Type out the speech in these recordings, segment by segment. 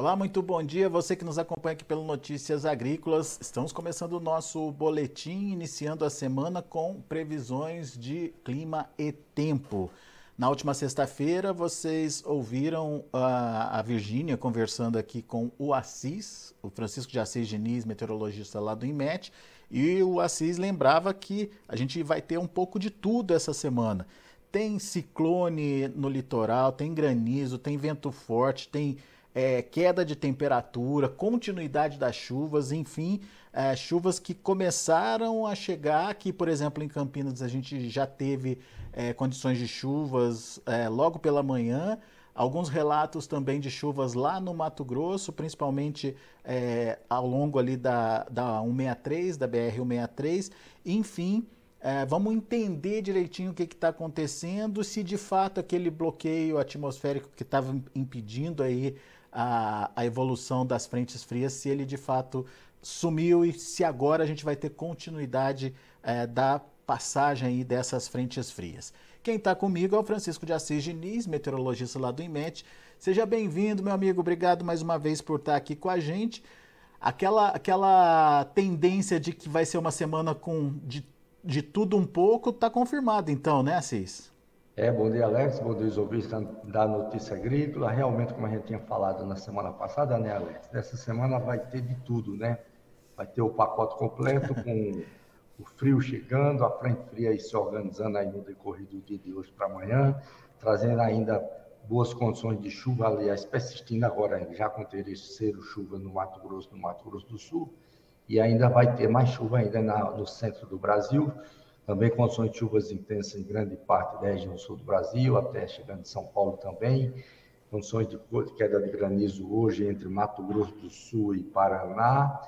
Olá, muito bom dia. Você que nos acompanha aqui pelo Notícias Agrícolas. Estamos começando o nosso boletim, iniciando a semana com previsões de clima e tempo. Na última sexta-feira, vocês ouviram a, a Virgínia conversando aqui com o Assis, o Francisco de Assis Diniz, meteorologista lá do IMET, e o Assis lembrava que a gente vai ter um pouco de tudo essa semana. Tem ciclone no litoral, tem granizo, tem vento forte, tem é, queda de temperatura, continuidade das chuvas, enfim, é, chuvas que começaram a chegar aqui, por exemplo, em Campinas a gente já teve é, condições de chuvas é, logo pela manhã, alguns relatos também de chuvas lá no Mato Grosso, principalmente é, ao longo ali da, da 163, da BR-163, enfim, é, vamos entender direitinho o que está acontecendo, se de fato aquele bloqueio atmosférico que estava impedindo aí a, a evolução das frentes frias, se ele de fato sumiu e se agora a gente vai ter continuidade é, da passagem aí dessas frentes frias. Quem está comigo é o Francisco de Assis Diniz, meteorologista lá do IMET. Seja bem-vindo, meu amigo. Obrigado mais uma vez por estar aqui com a gente. Aquela, aquela tendência de que vai ser uma semana com de, de tudo um pouco está confirmada, então, né, Assis? É, bom dia, Alex. Bom dia, os ouvintes da Notícia Agrícola. Realmente, como a gente tinha falado na semana passada, né, Alex? Dessa semana vai ter de tudo, né? Vai ter o pacote completo com o frio chegando, a frente fria se organizando aí no decorrer do dia de hoje para amanhã, trazendo ainda boas condições de chuva, aliás, persistindo agora já com terceiro chuva no Mato Grosso, no Mato Grosso do Sul, e ainda vai ter mais chuva ainda na, no centro do Brasil, também condições de chuvas intensas em grande parte da região sul do Brasil, até chegando em São Paulo também. Condições de queda de granizo hoje entre Mato Grosso do Sul e Paraná.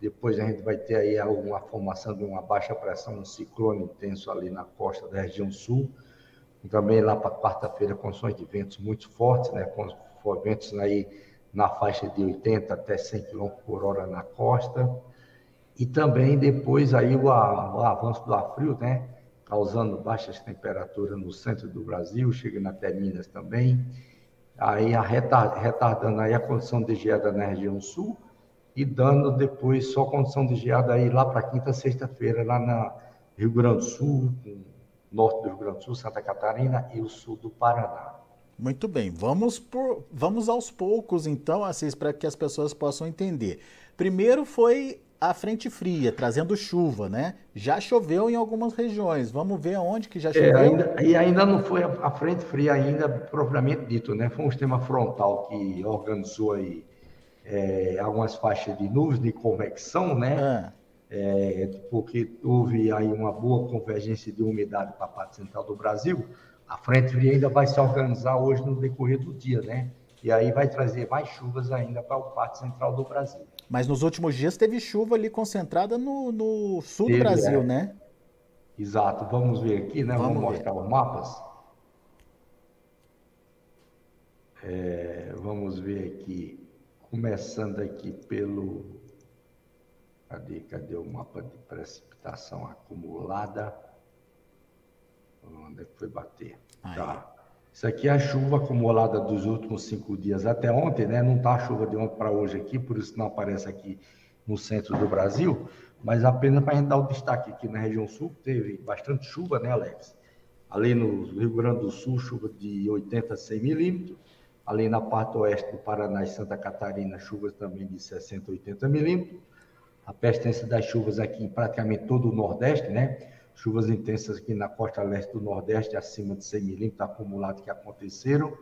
Depois a gente vai ter aí uma formação de uma baixa pressão, um ciclone intenso ali na costa da região sul. Também lá para quarta-feira, condições de ventos muito fortes, né? Com ventos aí na faixa de 80 até 100 km por hora na costa. E também depois aí o, avanço do ar frio, né? Causando baixas temperaturas no centro do Brasil, chegando até Minas também. Aí retardando aí a condição de geada na região sul e dando depois só condição de geada aí lá para quinta, sexta-feira, lá na Rio Grande do Sul, norte do Rio Grande do Sul, Santa Catarina e o sul do Paraná. Muito bem, vamos, por, vamos aos poucos então, Assis, para que as pessoas possam entender. Primeiro foi a frente fria, trazendo chuva, né? Já choveu em algumas regiões. Vamos ver aonde que já é, choveu. É, ainda, e ainda não foi a, a, frente fria ainda propriamente dito, né? Foi um sistema frontal que organizou aí é, algumas faixas de nuvens de convecção, né? É. É, porque houve aí uma boa convergência de umidade para a parte central do Brasil. A frente fria ainda vai se organizar hoje no decorrer do dia, né? E aí vai trazer mais chuvas ainda para a parte central do Brasil. Mas nos últimos dias teve chuva ali concentrada no, no sul teve, do Brasil, é. né? Exato. Vamos ver aqui, né? Vamos, Vamos mostrar os mapas. É, vamos ver aqui, começando aqui pelo. Cadê, cadê o mapa de precipitação acumulada? Onde é que foi bater? Aí. Tá. Isso aqui é a chuva acumulada dos últimos cinco dias até ontem, né? Não está a chuva de ontem para hoje aqui, por isso não aparece aqui no centro do Brasil, mas apenas para a gente dar o destaque aqui na região sul, teve bastante chuva, né, Alex? Ali no Rio Grande do Sul, chuva de 80 a 100 milímetros. Ali na parte oeste do Paraná e Santa Catarina, chuvas também de 60 a 80 milímetros. A persistência das chuvas aqui em praticamente todo o Nordeste, né? Chuvas intensas aqui na costa leste do Nordeste, acima de 100 milímetros acumulados que aconteceram,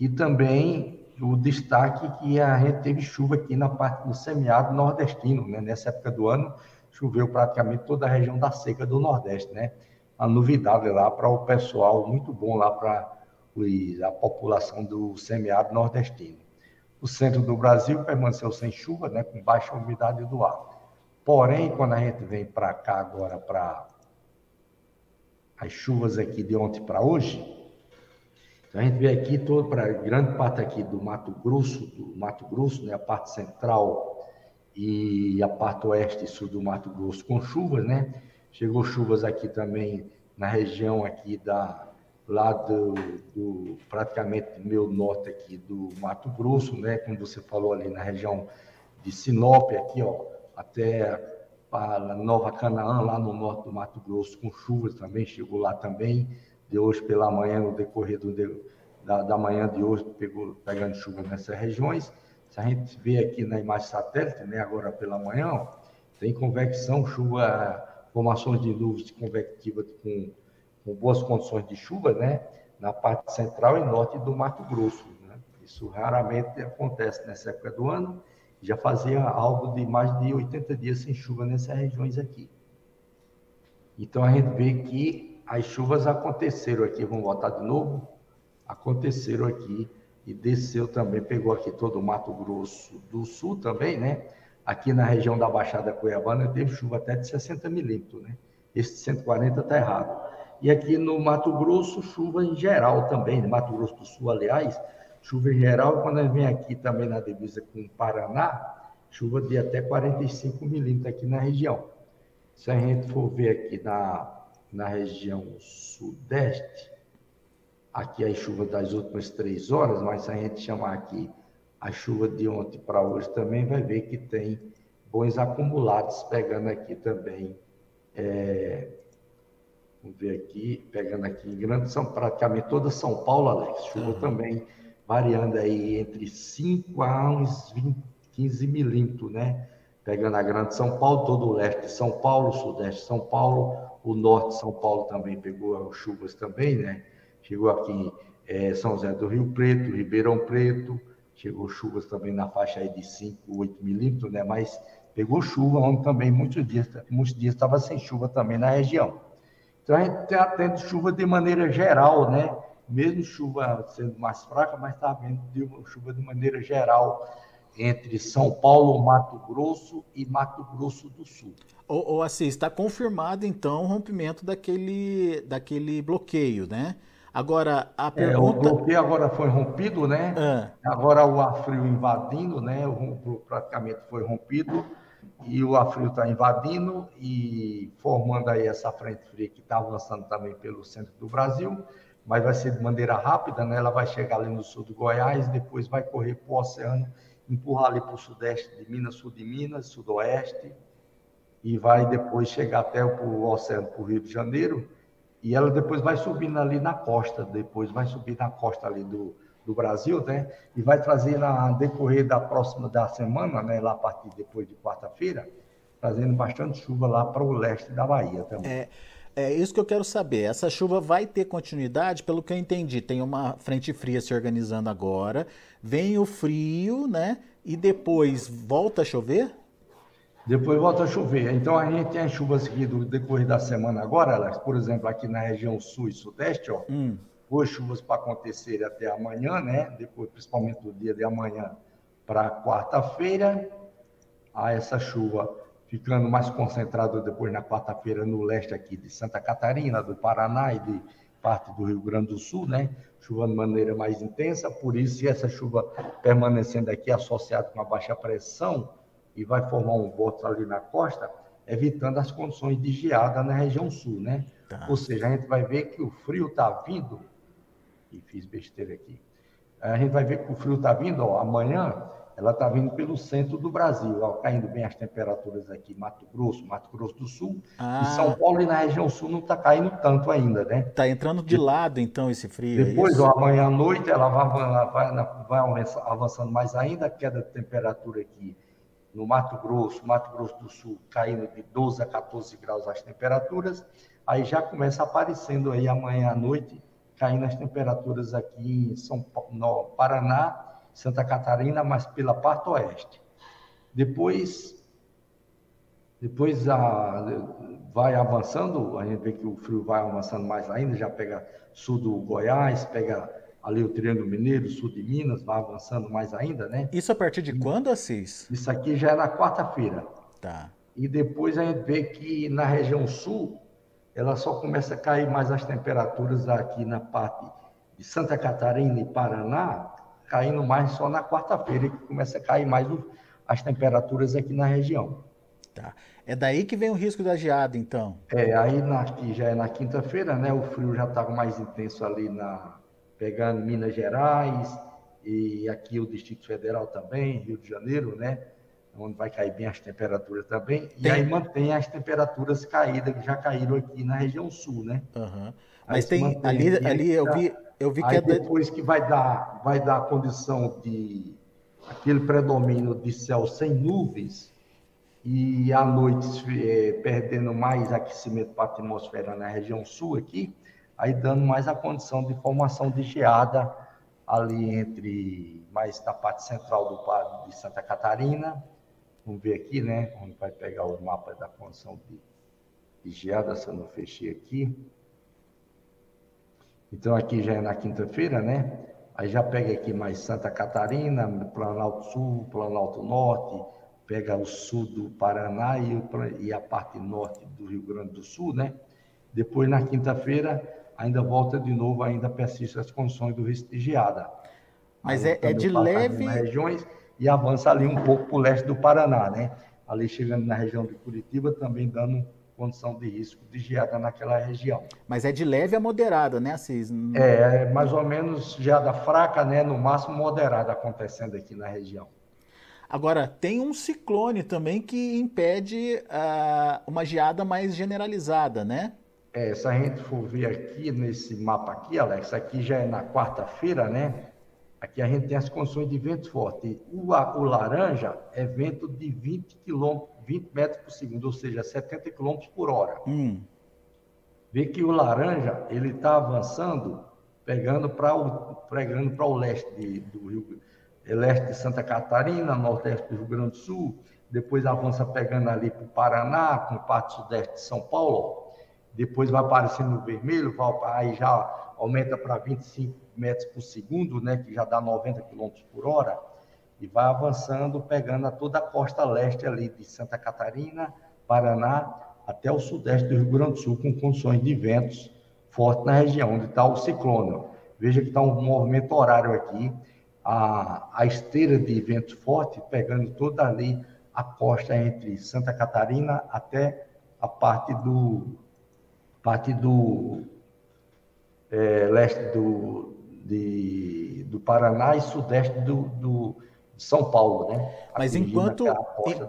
e também o destaque que a gente teve chuva aqui na parte do semiárido nordestino, né? Nessa época do ano, choveu praticamente toda a região da seca do Nordeste, né? A novidade lá para o pessoal, muito bom lá para a população do semiárido nordestino. O centro do Brasil permaneceu sem chuva, né? Com baixa umidade do ar. Porém, quando a gente vem para cá agora, para as chuvas aqui de ontem para hoje, então a gente vê aqui todo para grande parte aqui do Mato Grosso, do Mato Grosso, né, a parte central e a parte oeste e sul do Mato Grosso com chuvas, né? Chegou chuvas aqui também na região aqui da lá do, do praticamente meu norte aqui do Mato Grosso, né? Como você falou ali na região de Sinop, aqui, ó, até para Nova Canaã, lá no norte do Mato Grosso, com chuvas também, chegou lá também, de hoje pela manhã, no decorrer do, da, da manhã de hoje, pegou, pegando chuva nessas regiões. Se a gente vê aqui na imagem satélite, né, agora pela manhã, ó, tem convecção, chuva, formações de nuvens convectivas com, com boas condições de chuva, né, na parte central e norte do Mato Grosso. Né? Isso raramente acontece nessa época do ano. Já fazia algo de mais de 80 dias sem chuva nessas regiões aqui. Então a gente vê que as chuvas aconteceram aqui, vamos voltar de novo, aconteceram aqui e desceu também, pegou aqui todo o Mato Grosso do Sul também, né? Aqui na região da Baixada Cuiabana teve chuva até de 60 milímetros, né? Esse 140 está errado. E aqui no Mato Grosso, chuva em geral também, no Mato Grosso do Sul, aliás, chuva em geral, quando gente vem aqui também na divisa com o Paraná, chuva de até 45 milímetros aqui na região. Se a gente for ver aqui na, na região sudeste, aqui a chuva das últimas três horas, mas se a gente chamar aqui a chuva de ontem para hoje também, vai ver que tem bons acumulados pegando aqui também. É, vamos ver aqui, pegando aqui em grande São praticamente toda São Paulo, Alex, chuva uhum. também variando aí entre 5 a uns 20, 15 milímetros, né? Pegando a grande São Paulo, todo o leste de São Paulo, sudeste de São Paulo, o norte de São Paulo também pegou chuvas também, né? Chegou aqui é, São José do Rio Preto, Ribeirão Preto, chegou chuvas também na faixa aí de 5, 8 milímetros, né? Mas pegou chuva, onde também muitos dias, muitos dias estava sem chuva também na região. Então a gente está tendo chuva de maneira geral, né? Mesmo chuva sendo mais fraca, mas está havendo chuva de maneira geral entre São Paulo, Mato Grosso e Mato Grosso do Sul. Ô, ô Assis, está confirmado então o rompimento daquele, daquele bloqueio, né? Agora, a pergunta... É, o bloqueio agora foi rompido, né? Ah. Agora o ar frio invadindo, né? O praticamente foi rompido e o ar frio está invadindo e formando aí essa frente fria que está avançando também pelo centro do Brasil, mas vai ser de maneira rápida, né? Ela vai chegar ali no sul do Goiás, depois vai correr para o oceano, empurrar ali para o sudeste de Minas, sul de Minas, sudoeste, e vai depois chegar até o oceano, para o Rio de Janeiro, e ela depois vai subindo ali na costa, depois vai subir na costa ali do, do Brasil, né? E vai trazer na decorrer da próxima da semana, né? Lá a partir depois de quarta-feira, trazendo bastante chuva lá para o leste da Bahia também. É, é isso que eu quero saber. Essa chuva vai ter continuidade, pelo que eu entendi. Tem uma frente fria se organizando agora, vem o frio, né? E depois volta a chover? Depois volta a chover. Então a gente tem as chuvas aqui do decorrer da semana agora, Alex, por exemplo, aqui na região sul e sudeste, ó. Hum. Boas chuvas para acontecer até amanhã, né? Depois, principalmente do dia de amanhã para quarta-feira. A essa chuva ficando mais concentrada depois na quarta-feira no leste aqui de Santa Catarina, do Paraná e de parte do Rio Grande do Sul, né? Chuva de maneira mais intensa, por isso essa chuva permanecendo aqui associada com a baixa pressão, e vai formar um boto ali na costa, evitando as condições de geada na região sul, né? Tá. Ou seja, a gente vai ver que o frio está vindo, e fiz besteira aqui, a gente vai ver que o frio está vindo, ó, amanhã ela está vindo pelo centro do Brasil, ó, caindo bem as temperaturas aqui, Mato Grosso, Mato Grosso do Sul, ah. e São Paulo e na região sul não está caindo tanto ainda, né? Está entrando de lado, então, esse frio. Depois, é ó, amanhã à noite, ela vai, vai, vai avançando mais ainda, a queda de temperatura aqui no Mato Grosso, Mato Grosso do Sul, caindo de 12 a 14 graus as temperaturas, aí já começa aparecendo aí amanhã à noite, caindo as temperaturas aqui em São Paulo, no Paraná, Santa Catarina, mas pela parte oeste. Depois, depois a, vai avançando, a gente vê que o frio vai avançando mais ainda, já pega sul do Goiás, pega ali o Triângulo Mineiro, sul de Minas, vai avançando mais ainda, né? Isso a partir de quando, Assis? Isso aqui já é na quarta-feira. Tá. E depois a gente vê que na região sul, ela só começa a cair mais as temperaturas aqui na parte de Santa Catarina e Paraná, caindo mais só na quarta-feira, que começa a cair mais as temperaturas aqui na região. Tá. É daí que vem o risco da geada, então? É, aí na, já é na quinta-feira, né? O frio já está mais intenso ali na pegando Minas Gerais e aqui o Distrito Federal também, Rio de Janeiro, né? Onde vai cair bem as temperaturas também. Tem. E aí mantém as temperaturas caídas que já caíram aqui na região sul, né? Uhum. Mas tem ali, ali eu vi, eu vi que aí é depois que vai dar, vai dar a condição de aquele predomínio de céu sem nuvens e à noite é, perdendo mais aquecimento para a atmosfera na região sul aqui, aí dando mais a condição de formação de geada ali entre mais na parte central do quadro de Santa Catarina. Vamos ver aqui, né? Onde vai pegar o mapa da condição de, de geada, se eu não fechei aqui. Então aqui já é na quinta-feira, né? Aí já pega aqui mais Santa Catarina, Planalto Sul, Planalto Norte, pega o sul do Paraná e, o, e a parte norte do Rio Grande do Sul, né? Depois, na quinta-feira, ainda volta de novo, ainda persiste as condições do geada. Mas é, é de leve... regiões e avança ali um pouco para o leste do Paraná, né? Ali chegando na região de Curitiba, também dando condição de risco de geada naquela região. Mas é de leve a moderada, né, Assis? É, mais ou menos geada fraca, né? No máximo moderada acontecendo aqui na região. Agora, tem um ciclone também que impede uh, uma geada mais generalizada, né? É, se a gente for ver aqui nesse mapa aqui, Alex, aqui já é na quarta-feira, né? Aqui a gente tem as condições de vento forte. O, o laranja é vento de 20, km, 20 metros por segundo, ou seja, 70 km por hora. Hum. Vê que o laranja ele está avançando, pegando para o, pegando para o leste de, do Rio leste de Santa Catarina, nordeste do Rio Grande do Sul, depois avança pegando ali para o Paraná, com parte sudeste de São Paulo, depois vai aparecendo no vermelho, vai, aí já aumenta para 25 metros por segundo, né, que já dá 90 km por hora, e vai avançando, pegando a toda a costa leste ali de Santa Catarina, Paraná, até o sudeste do Rio Grande do Sul, com condições de ventos fortes na região, onde está o ciclone. Veja que está um movimento horário aqui, a, a esteira de vento forte, pegando toda ali a costa entre Santa Catarina até a parte do parte do é, leste do, de, do Paraná e sudeste do, do São Paulo, né? Mas enquanto a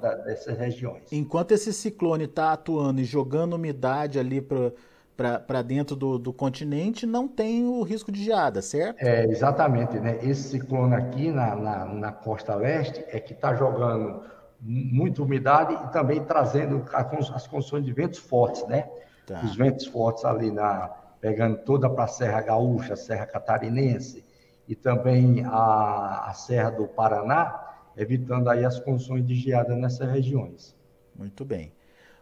da, dessas regiões. Enquanto esse ciclone está atuando e jogando umidade ali para dentro do, do, continente, não tem o risco de geada, certo? É, exatamente. Né? Esse ciclone aqui na, na, na costa leste é que está jogando muita umidade e também trazendo as condições de ventos fortes, né? Tá. Os ventos fortes ali na pegando toda para a Serra Gaúcha, Serra Catarinense e também a, a Serra do Paraná, evitando aí as condições de geada nessas regiões. Muito bem.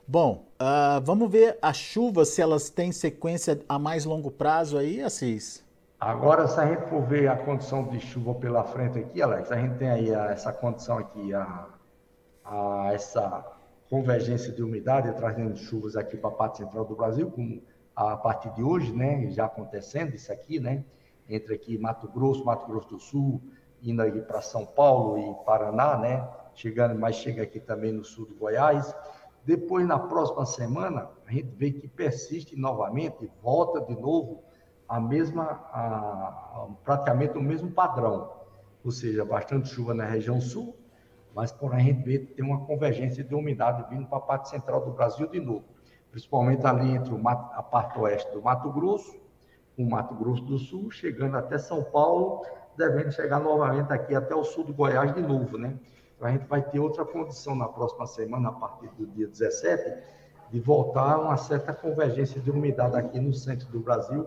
Bom, uh, vamos ver as chuvas, se elas têm sequência a mais longo prazo aí, Assis? Agora, se a gente for ver a condição de chuva pela frente aqui, Alex, a gente tem aí a, essa condição aqui, a, a, essa convergência de umidade trazendo chuvas aqui para a parte central do Brasil, como a partir de hoje, né, já acontecendo isso aqui, né, entre aqui Mato Grosso, Mato Grosso do Sul, indo aí para São Paulo e Paraná, né, chegando, mas chega aqui também no sul do Goiás, depois, na próxima semana, a gente vê que persiste novamente, volta de novo a mesma, a, praticamente o mesmo padrão. Ou seja, bastante chuva na região sul, mas por a gente vê tem uma convergência de umidade vindo para a parte central do Brasil de novo. Principalmente ali entre o a parte oeste do Mato Grosso, o Mato Grosso do Sul, chegando até São Paulo, devendo chegar novamente aqui até o sul do Goiás de novo, né? a gente vai ter outra condição na próxima semana, a partir do dia 17, de voltar uma certa convergência de umidade aqui no centro do Brasil,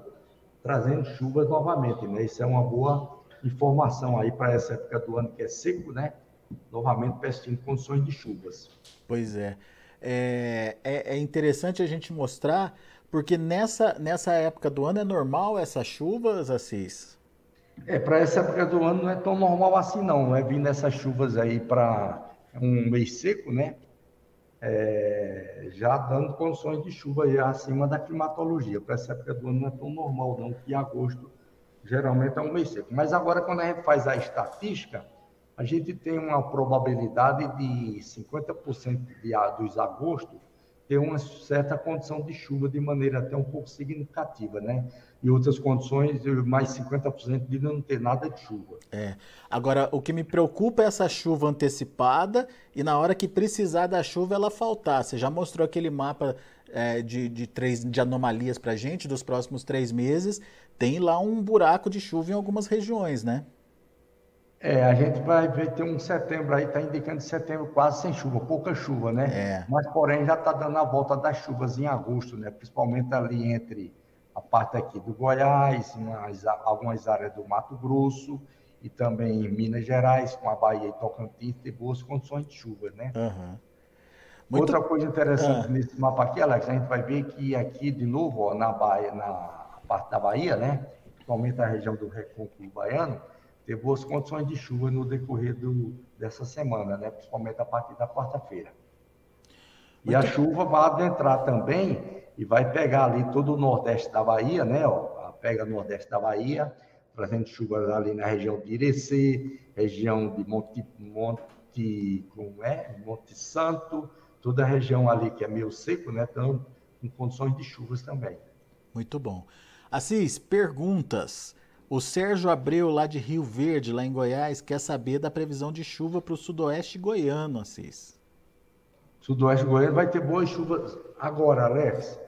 trazendo chuvas novamente, né? Isso é uma boa informação aí para essa época do ano que é seco, né? Novamente persistindo condições de chuvas. Pois é. é. É, é interessante a gente mostrar, porque nessa, nessa época do ano é normal essas chuvas, Assis? É, para essa época do ano não é tão normal assim não, é vindo essas chuvas aí para um mês seco, né? É, já dando condições de chuva aí acima da climatologia. Para essa época do ano não é tão normal não, que agosto geralmente é um mês seco. Mas agora quando a gente faz a estatística, a gente tem uma probabilidade de 50% de, dos agosto ter uma certa condição de chuva de maneira até um pouco significativa, né? E outras condições, mais 50% de não ter nada de chuva. É. Agora, o que me preocupa é essa chuva antecipada e na hora que precisar da chuva ela faltar. Você já mostrou aquele mapa é, de, de, três, de anomalias para gente dos próximos três meses. Tem lá um buraco de chuva em algumas regiões, né? É, a gente vai ver, tem um setembro aí, está indicando setembro quase sem chuva, pouca chuva, né? É. Mas, porém, já está dando a volta das chuvas em agosto, né? Principalmente ali entre a parte aqui do Goiás, umas, algumas áreas do Mato Grosso e também em Minas Gerais, com a Bahia e Tocantins, tem boas condições de chuva, né? Uhum. Muito... Outra coisa interessante ah. nesse mapa aqui, Alex, a gente vai ver que aqui, de novo, ó, na, Bahia, na parte da Bahia, né? Principalmente a região do Recôncavo Baiano, ter boas condições de chuva no decorrer do, dessa semana, né? principalmente a partir da quarta-feira. E a chuva vai adentrar também e vai pegar ali todo o nordeste da Bahia, né? Ó, pega o nordeste da Bahia, trazendo chuvas ali na região de Irecê, região de Monte, Monte, como é? Monte Santo, toda a região ali que é meio seco, né? Então, com condições de chuvas também. Muito bom. Assis, perguntas. O Sérgio Abreu, lá de Rio Verde, lá em Goiás, quer saber da previsão de chuva para o sudoeste goiano, Assis. Sudoeste goiano vai ter boas chuvas agora, Alex.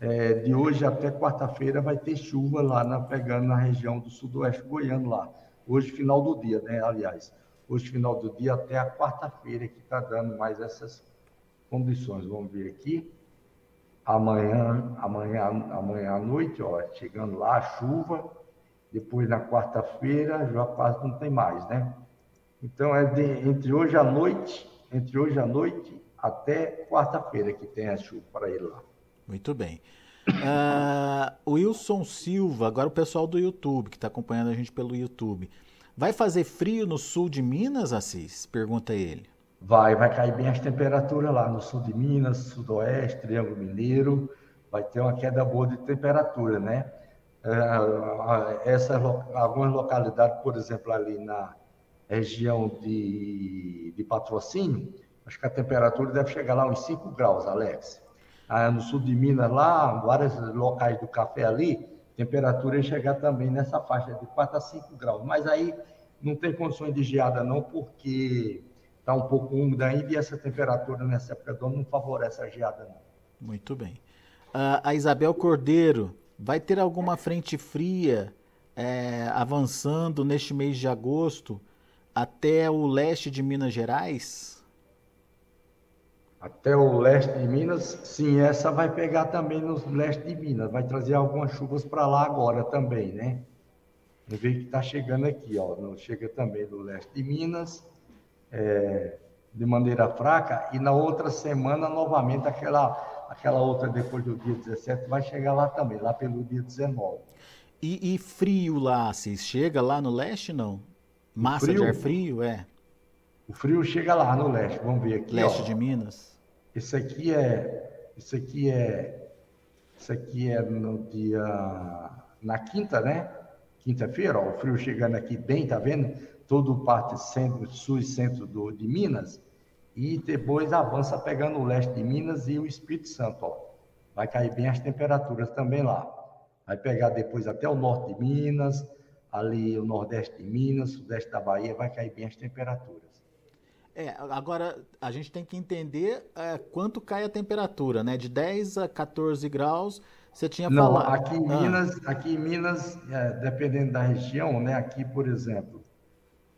É, de hoje até quarta-feira vai ter chuva lá na, pegando na região do sudoeste goiano lá. Hoje, final do dia, né? Aliás, hoje, final do dia até a quarta-feira que está dando mais essas condições. Vamos ver aqui. Amanhã, amanhã, amanhã à noite, ó, chegando lá chuva depois na quarta-feira já quase não tem mais, né? Então é de, entre hoje à noite, entre hoje à noite até quarta-feira que tem a chuva para ir lá. Muito bem. Uh, Wilson Silva, agora o pessoal do YouTube, que está acompanhando a gente pelo YouTube. Vai fazer frio no sul de Minas, Assis? Pergunta ele. Vai, vai cair bem as temperaturas lá no sul de Minas, sudoeste, Triângulo Mineiro. Vai ter uma queda boa de temperatura, né? É, algumas localidades, por exemplo, ali na região de, de patrocínio, acho que a temperatura deve chegar lá uns 5 graus, Alex. Ah, no sul de Minas, lá, vários locais do café ali, temperatura ia chegar também nessa faixa de 4 a 5 graus. Mas aí não tem condições de geada, não, porque está um pouco úmida ainda e essa temperatura nessa época do ano não favorece a geada, não. Muito bem. Uh, a Isabel Cordeiro Vai ter alguma frente fria é, avançando neste mês de agosto até o leste de Minas Gerais? Até o leste de Minas, sim, essa vai pegar também no leste de Minas, vai trazer algumas chuvas para lá agora também, né? Vê que está chegando aqui, ó, chega também do leste de Minas, é, de maneira fraca, e na outra semana novamente aquela aquela outra depois do dia 17 vai chegar lá também, lá pelo dia 19. E, e frio lá, se chega lá no leste, não? Massa frio, de ar frio, é? O frio chega lá no leste, vamos ver aqui. Leste ó. de Minas? Esse aqui é. Isso aqui é. Isso aqui é no dia. Na quinta, né? Quinta-feira, ó, o frio chegando aqui bem, tá vendo? Todo parte centro, sul e centro do, de Minas e depois avança pegando o leste de Minas e o Espírito Santo. Ó. Vai cair bem as temperaturas também lá. Vai pegar depois até o norte de Minas, ali o nordeste de Minas, sudeste da Bahia, vai cair bem as temperaturas. É, agora a gente tem que entender é, quanto cai a temperatura, né? De 10 a 14 graus, você tinha Não, falado. Aqui em ah. Minas, aqui em Minas é, dependendo da região, né? Aqui, por exemplo,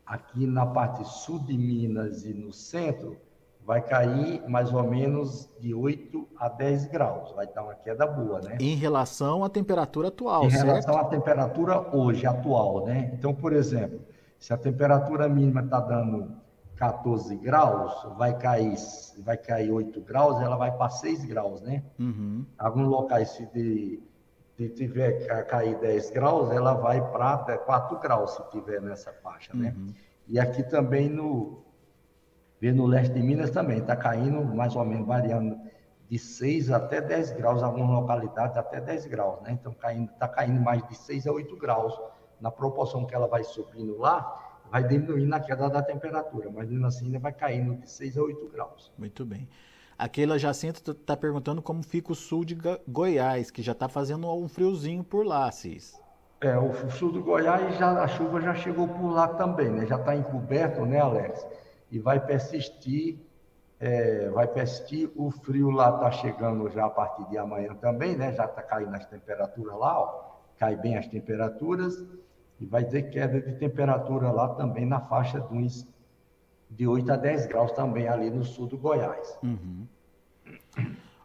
aqui na parte sul de Minas e no centro, vai cair mais ou menos de 8 a 10 graus, vai dar uma queda boa, né? Em relação à temperatura atual, Em certo? relação à temperatura hoje, atual, né? Então, por exemplo, se a temperatura mínima está dando 14 graus, vai cair, vai cair 8 graus, ela vai para 6 graus, né? Uhum. Alguns locais, se de, de tiver cair 10 graus, ela vai para 4 graus, se tiver nessa faixa, né? Uhum. E aqui também no, Vê no leste de Minas também, está caindo mais ou menos, variando de 6 até 10 graus, algumas localidades até 10 graus, né? Então, está caindo mais de 6 a 8 graus. Na proporção que ela vai subindo lá, vai diminuir na queda da temperatura, mas mesmo assim ainda vai caindo de 6 a 8 graus. Muito bem. Aquela Jacinta está perguntando como fica o sul de Goiás, que já está fazendo um friozinho por lá, Cis. É, o sul do Goiás, já, a chuva já chegou por lá também, né? Já está encoberto, né, Alex? E vai persistir, é, vai persistir. O frio lá está chegando já a partir de amanhã também, né? Já está caindo as temperaturas lá, ó. Cai bem as temperaturas e vai ter queda de temperatura lá também na faixa de uns de 8 a 10 graus também ali no sul do Goiás. Uhum.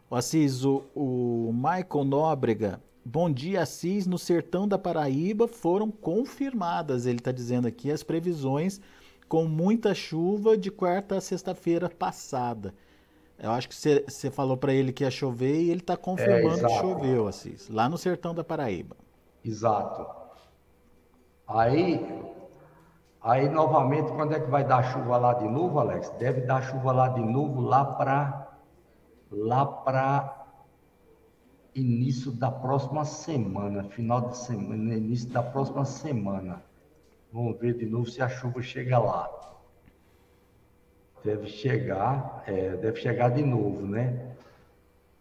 O Assis, o, o Michael Nóbrega Bom dia, Assis. No sertão da Paraíba foram confirmadas, ele está dizendo aqui, as previsões com muita chuva de quarta a sexta-feira passada. Eu acho que você falou para ele que ia chover e ele está confirmando é, que choveu, Assis, lá no sertão da Paraíba. Exato. Aí, aí novamente, quando é que vai dar chuva lá de novo, Alex? Deve dar chuva lá de novo lá para lá para início da próxima semana, final de semana, início da próxima semana. Vamos ver de novo se a chuva chega lá. Deve chegar, é, deve chegar de novo, né?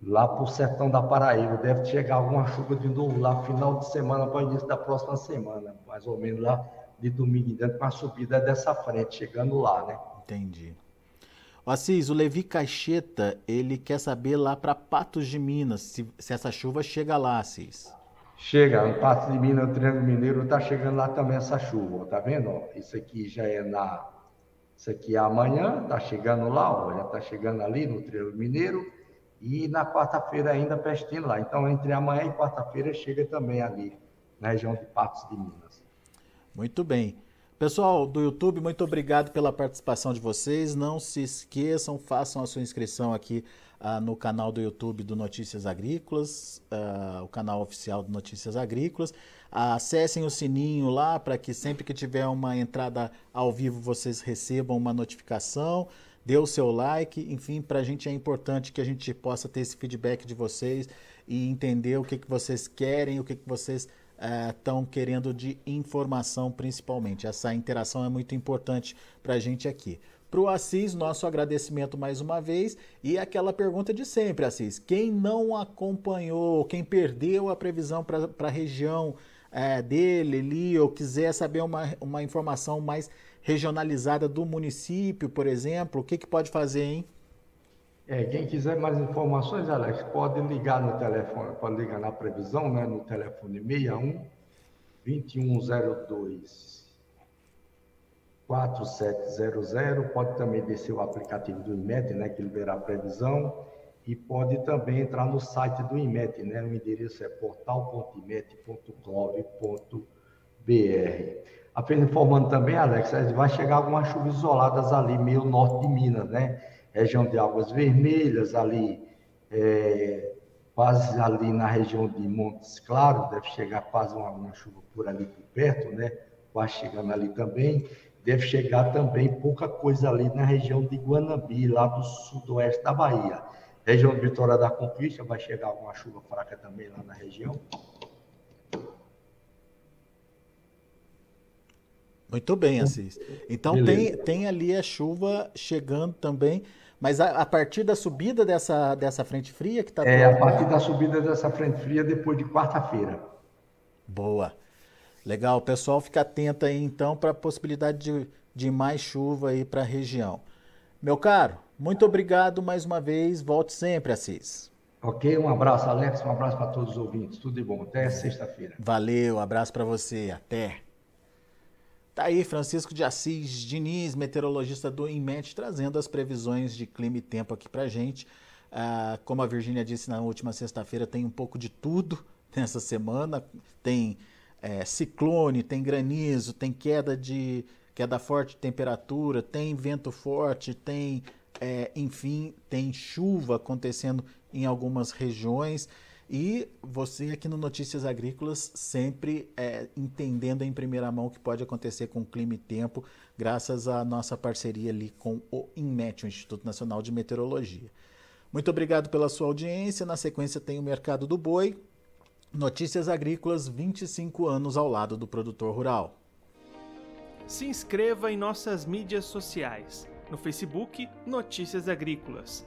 Lá para o sertão da Paraíba, deve chegar alguma chuva de novo lá, final de semana para início da próxima semana, mais ou menos lá de domingo em diante, com a subida dessa frente, chegando lá, né? Entendi. O Assis, o Levi Caixeta, ele quer saber lá para Patos de Minas, se, se, essa chuva chega lá, Assis. Chega, no Patos de Minas, Triângulo Mineiro, está chegando lá também essa chuva, tá vendo? Isso aqui já é na... Isso aqui é amanhã, está chegando lá, ó, já está chegando ali no Triângulo Mineiro, e na quarta-feira ainda pestindo lá. Então, entre amanhã e quarta-feira chega também ali, na região de Patos de Minas. Muito bem. Pessoal do YouTube, muito obrigado pela participação de vocês. Não se esqueçam, façam a sua inscrição aqui uh, no canal do YouTube do Notícias Agrícolas, uh, o canal oficial do Notícias Agrícolas. Acessem o sininho lá para que sempre que tiver uma entrada ao vivo vocês recebam uma notificação. Dê o seu like, enfim, para a gente é importante que a gente possa ter esse feedback de vocês e entender o que, que vocês querem, o que, que vocês estão uh, querendo de informação principalmente. Essa interação é muito importante para a gente aqui. Para o Assis, nosso agradecimento mais uma vez e aquela pergunta de sempre, Assis. Quem não acompanhou, quem perdeu a previsão para a região é, dele ali, ou quiser saber uma, uma informação mais regionalizada do município, por exemplo, o que, que pode fazer, hein? É, quem quiser mais informações, Alex, pode ligar no telefone, pode ligar na previsão, né, no telefone 61 2102 4700, pode também descer o aplicativo do IMET, né, que libera a previsão, e pode também entrar no site do IMET, né, o endereço é portal.imet.gov.br. Apenas informando também, Alex, vai chegar algumas chuvas isoladas ali, meio norte de Minas, né, região de Águas Vermelhas, ali, é, quase ali na região de Montes Claros, deve chegar quase uma, uma chuva por ali por perto, né? Quase chegando ali também. Deve chegar também pouca coisa ali na região de Guanambi, lá do sudoeste da Bahia. Região de Vitória da Conquista, vai chegar alguma chuva fraca também lá na região. Muito bem, Assis. Então tem, tem ali a chuva chegando também. Mas a, a, partir da subida dessa, dessa frente fria que está. É, a partir da subida dessa frente fria depois de quarta-feira. Boa. Legal. Pessoal fica atento aí então para a possibilidade de, de mais chuva aí para a região. Meu caro, muito obrigado mais uma vez. Volte sempre, Assis. Ok, um abraço, Alex. Um abraço para todos os ouvintes. Tudo de bom. Até sexta-feira. Valeu, abraço para você. Até. Tá aí Francisco de Assis Diniz, meteorologista do INMET, trazendo as previsões de clima e tempo aqui pra gente. Ah, como a Virgínia disse na última sexta-feira, tem um pouco de tudo nessa semana. Tem é, ciclone, tem granizo, tem queda de queda forte de temperatura, tem vento forte, tem, é, enfim, tem chuva acontecendo em algumas regiões. E você aqui no Notícias Agrícolas sempre é, entendendo em primeira mão o que pode acontecer com o clima e tempo, graças à nossa parceria ali com o INMET, o Instituto Nacional de Meteorologia. Muito obrigado pela sua audiência. Na sequência tem o Mercado do Boi. Notícias Agrícolas, 25 anos ao lado do produtor rural. Se inscreva em nossas mídias sociais. No Facebook, Notícias Agrícolas.